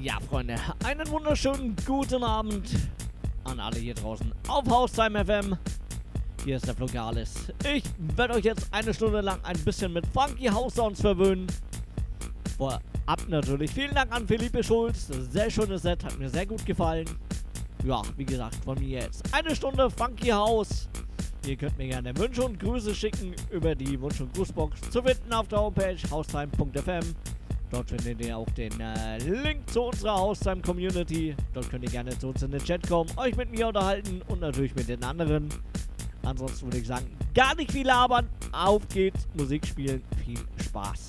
Ja, Freunde, einen wunderschönen guten Abend an alle hier draußen auf Haustime FM. Hier ist der Flogalis. Ich werde euch jetzt eine Stunde lang ein bisschen mit Funky House Sounds verwöhnen. Vorab natürlich vielen Dank an Philippe Schulz. Sehr schönes Set, hat mir sehr gut gefallen. Ja, wie gesagt, von mir jetzt eine Stunde Funky House. Ihr könnt mir gerne Wünsche und Grüße schicken über die Wunsch- und Grußbox zu finden auf der Homepage haustime.fm. Dort findet ihr auch den äh, Link zu unserer Haustime Community. Dort könnt ihr gerne zu uns in den Chat kommen, euch mit mir unterhalten und natürlich mit den anderen. Ansonsten würde ich sagen, gar nicht viel labern. Auf geht's, Musik spielen, viel Spaß.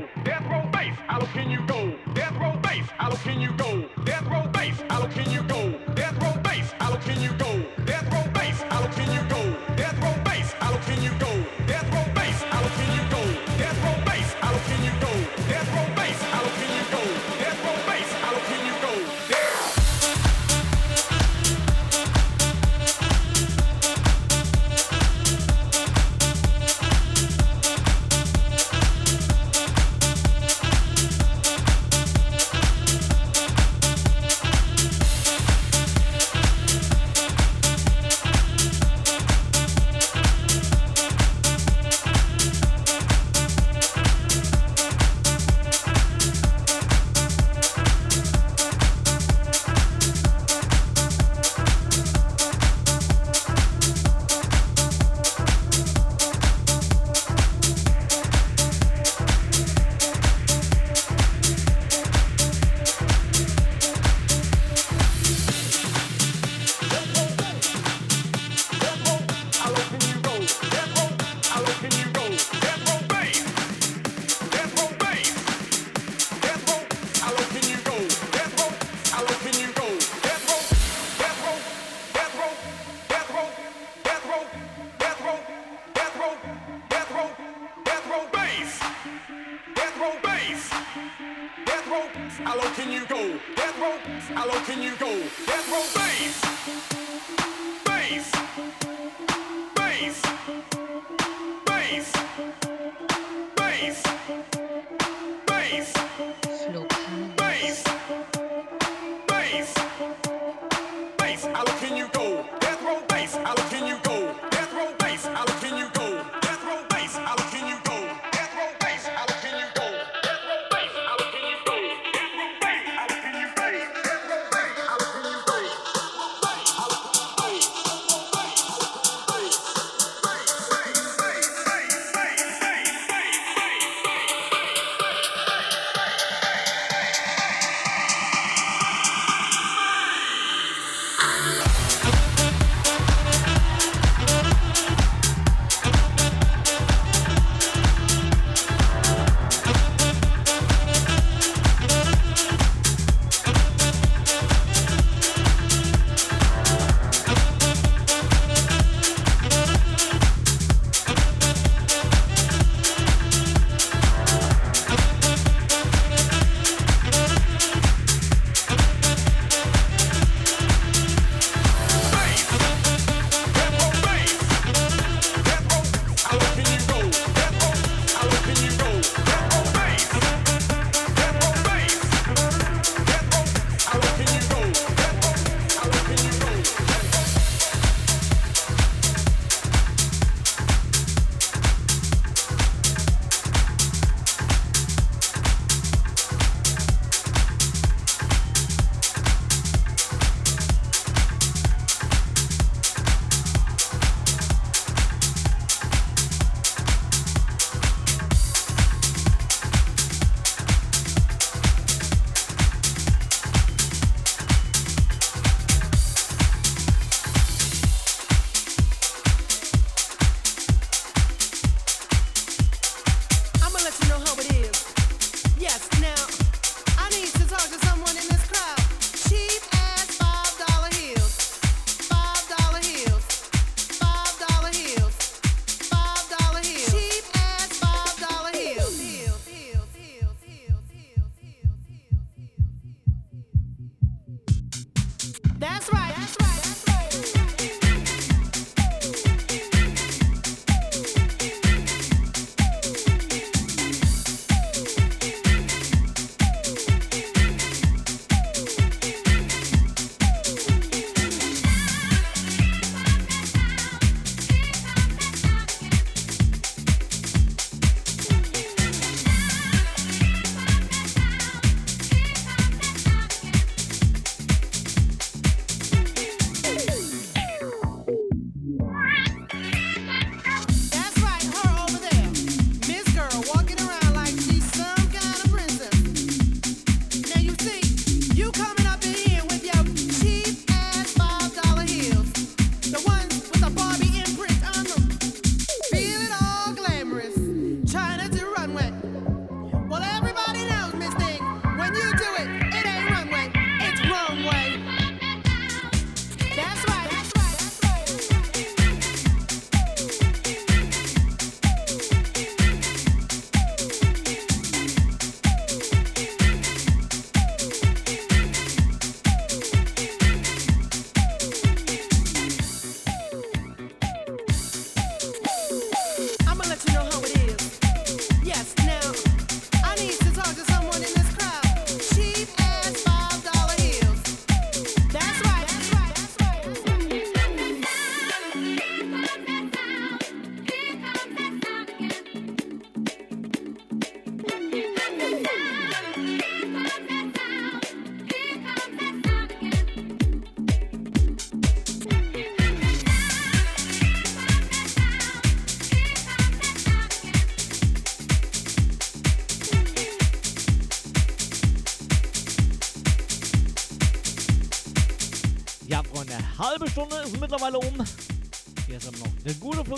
go? Death row base, how low can you go? Death row base, how low can you go? Death row base, how low can you go?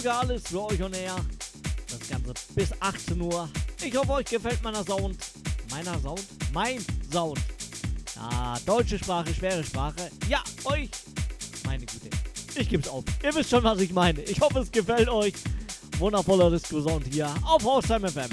Gute Flugale für euch und er. Das Ganze bis 18 Uhr. Ich hoffe, euch gefällt meiner Sound. Meiner Sound? Mein Sound. Ah, deutsche Sprache, schwere Sprache. Ja, euch. Meine Güte. Ich geb's auf. Ihr wisst schon, was ich meine. Ich hoffe, es gefällt euch. Wundervoller Diskussion hier auf Haustime FM.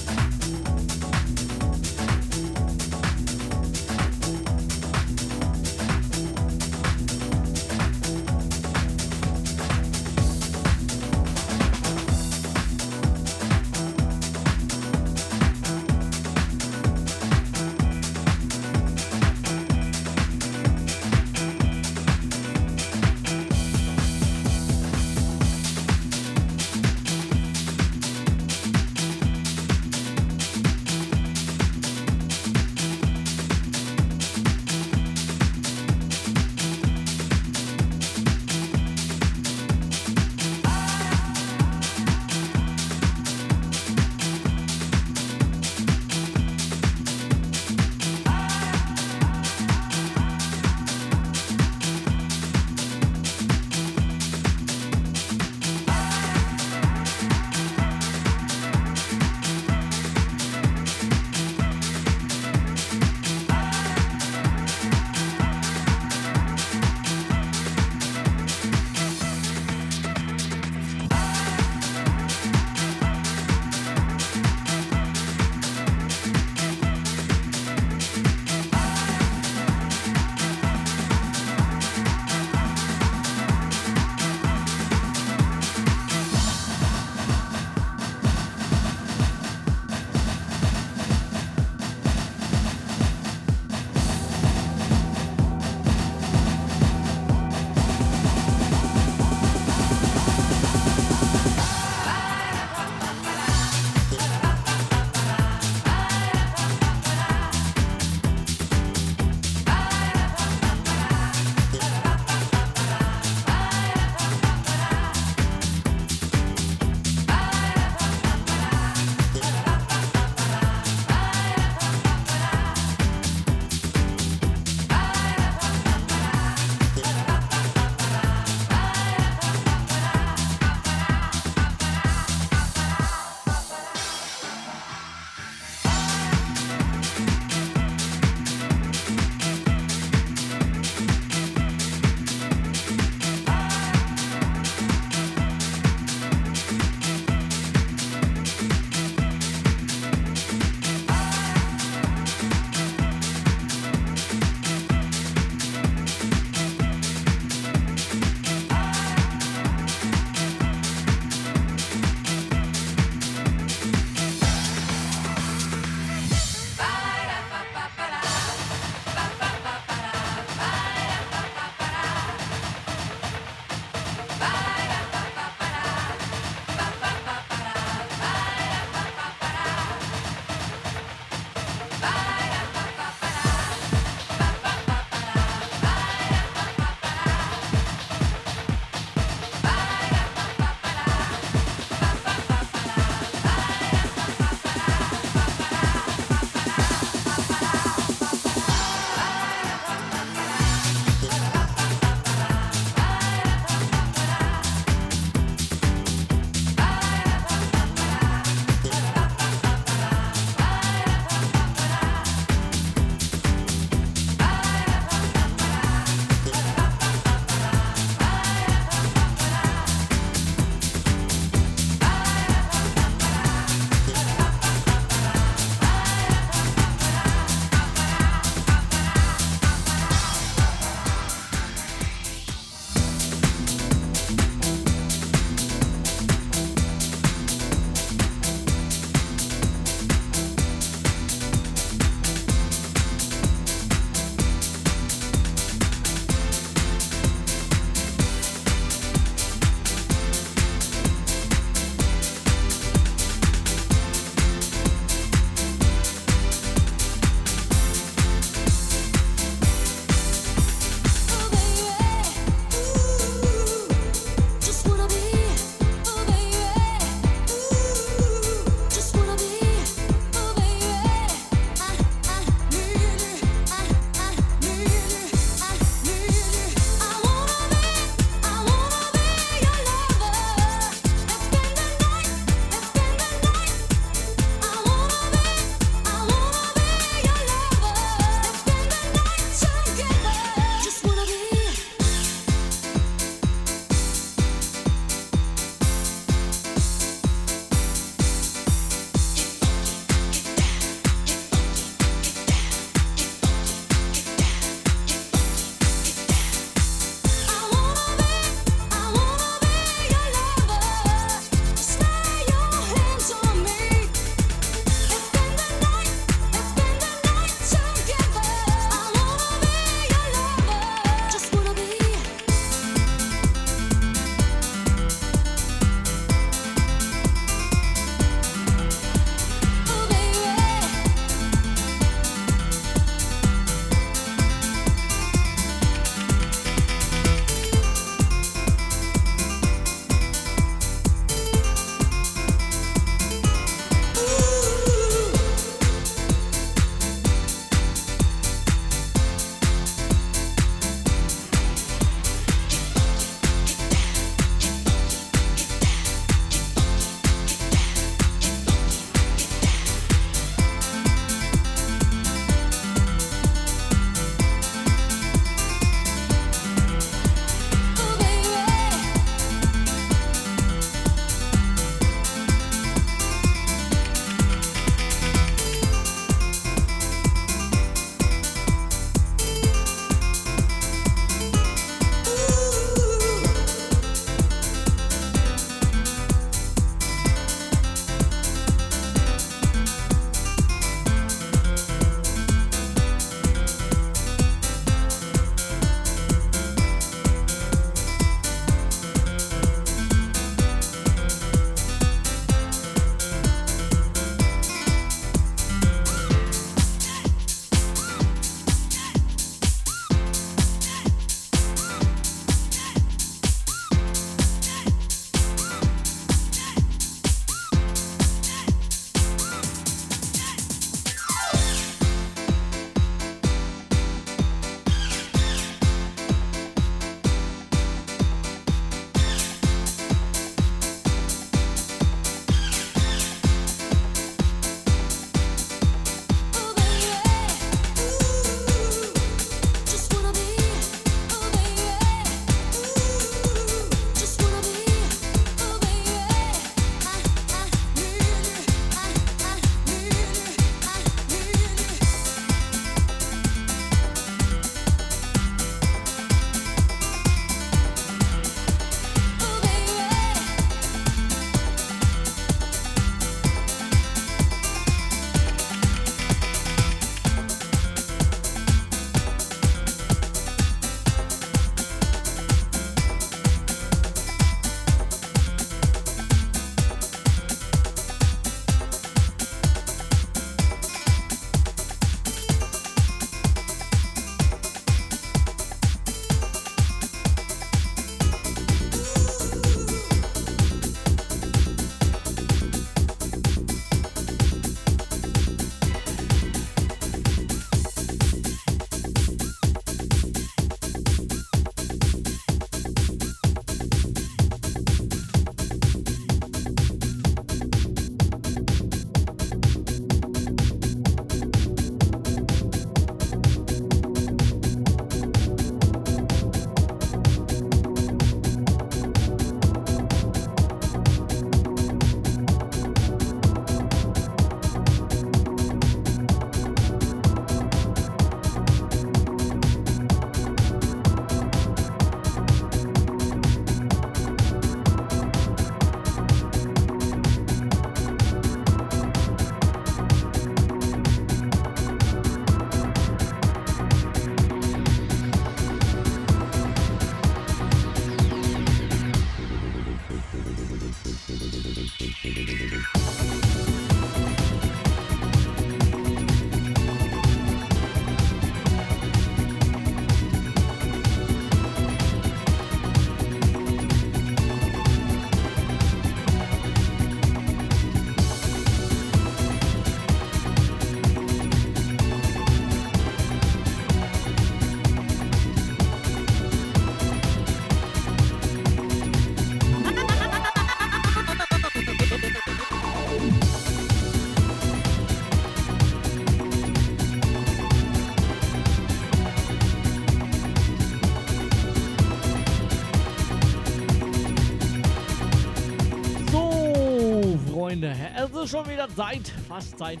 Es ist schon wieder Zeit, fast Zeit,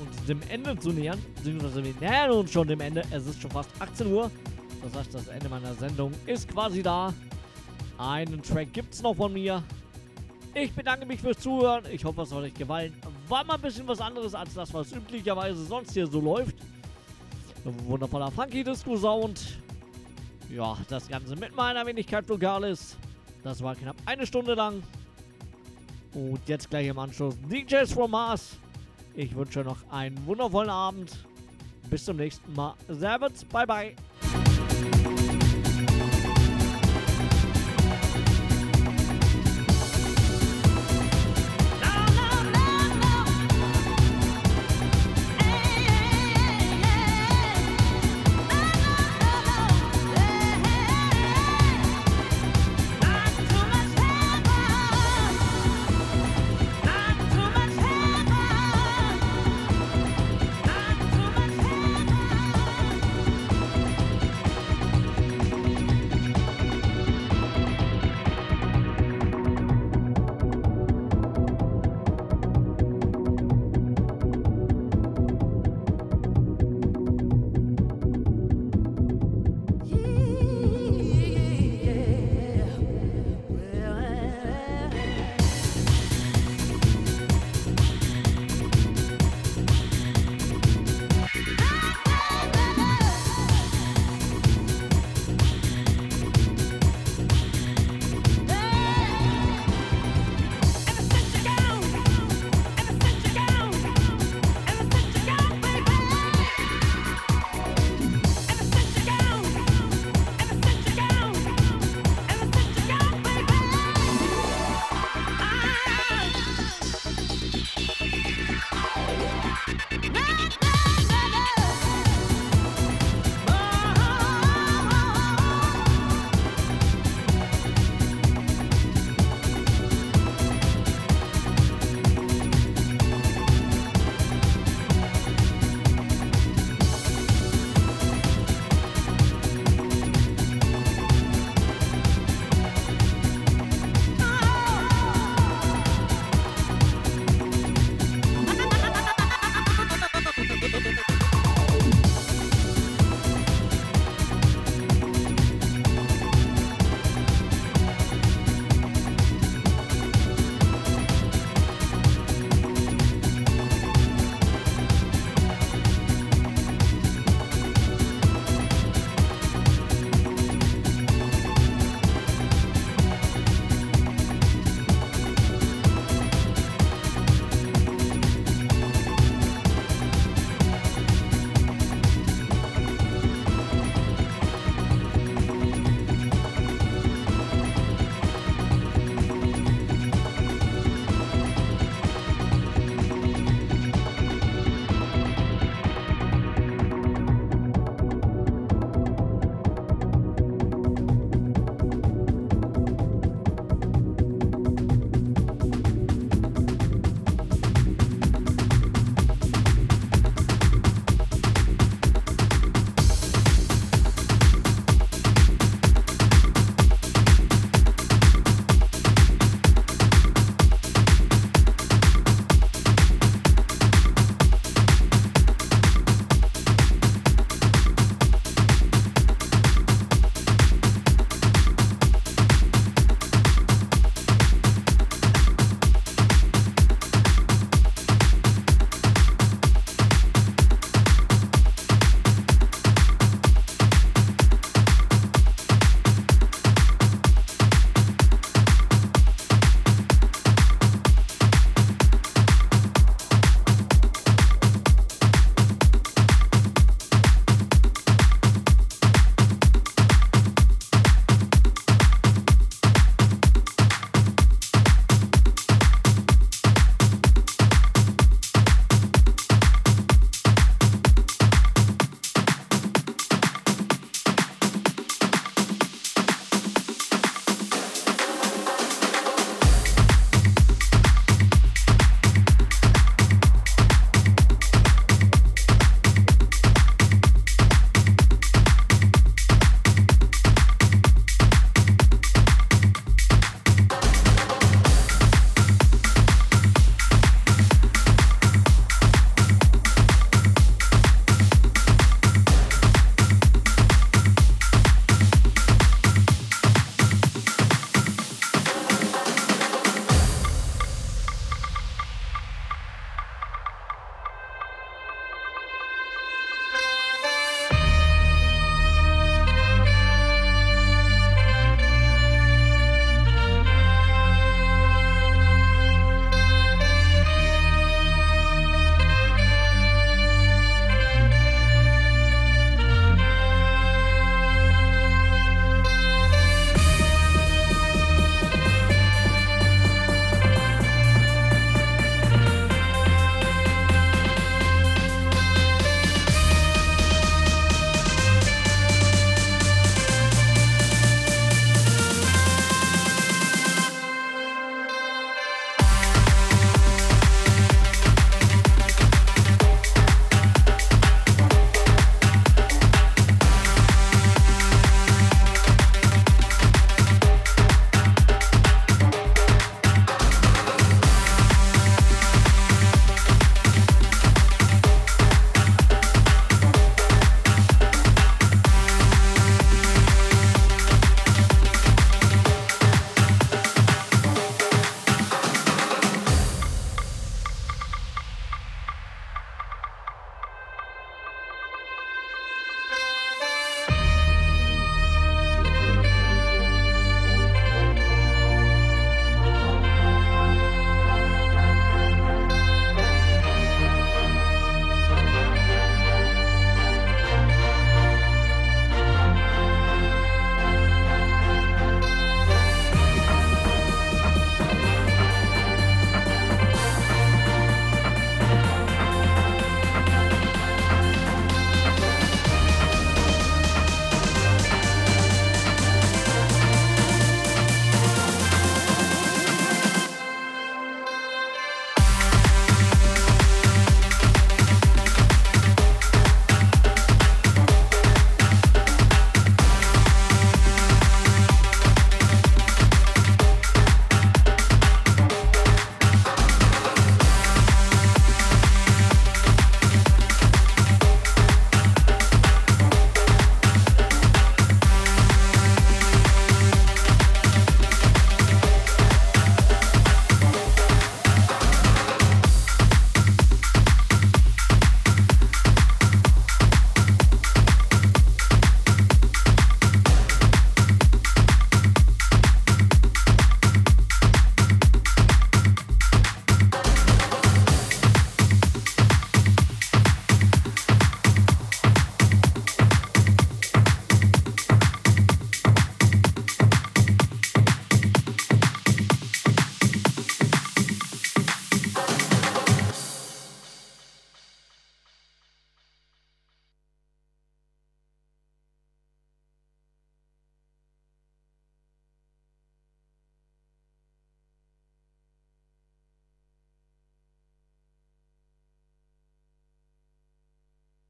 uns dem Ende zu nähern. Beziehungsweise wir nähern uns schon dem Ende. Es ist schon fast 18 Uhr. Das heißt, das Ende meiner Sendung ist quasi da. Einen Track gibt's noch von mir. Ich bedanke mich fürs Zuhören. Ich hoffe, es hat euch gefallen. War mal ein bisschen was anderes als das, was üblicherweise sonst hier so läuft. Ein wundervoller Funky-Disco-Sound. Ja, das Ganze mit meiner Wenigkeit Vokalis. Das war knapp eine Stunde lang. Und jetzt gleich im Anschluss DJs from Mars. Ich wünsche noch einen wundervollen Abend. Bis zum nächsten Mal. Servus, bye bye.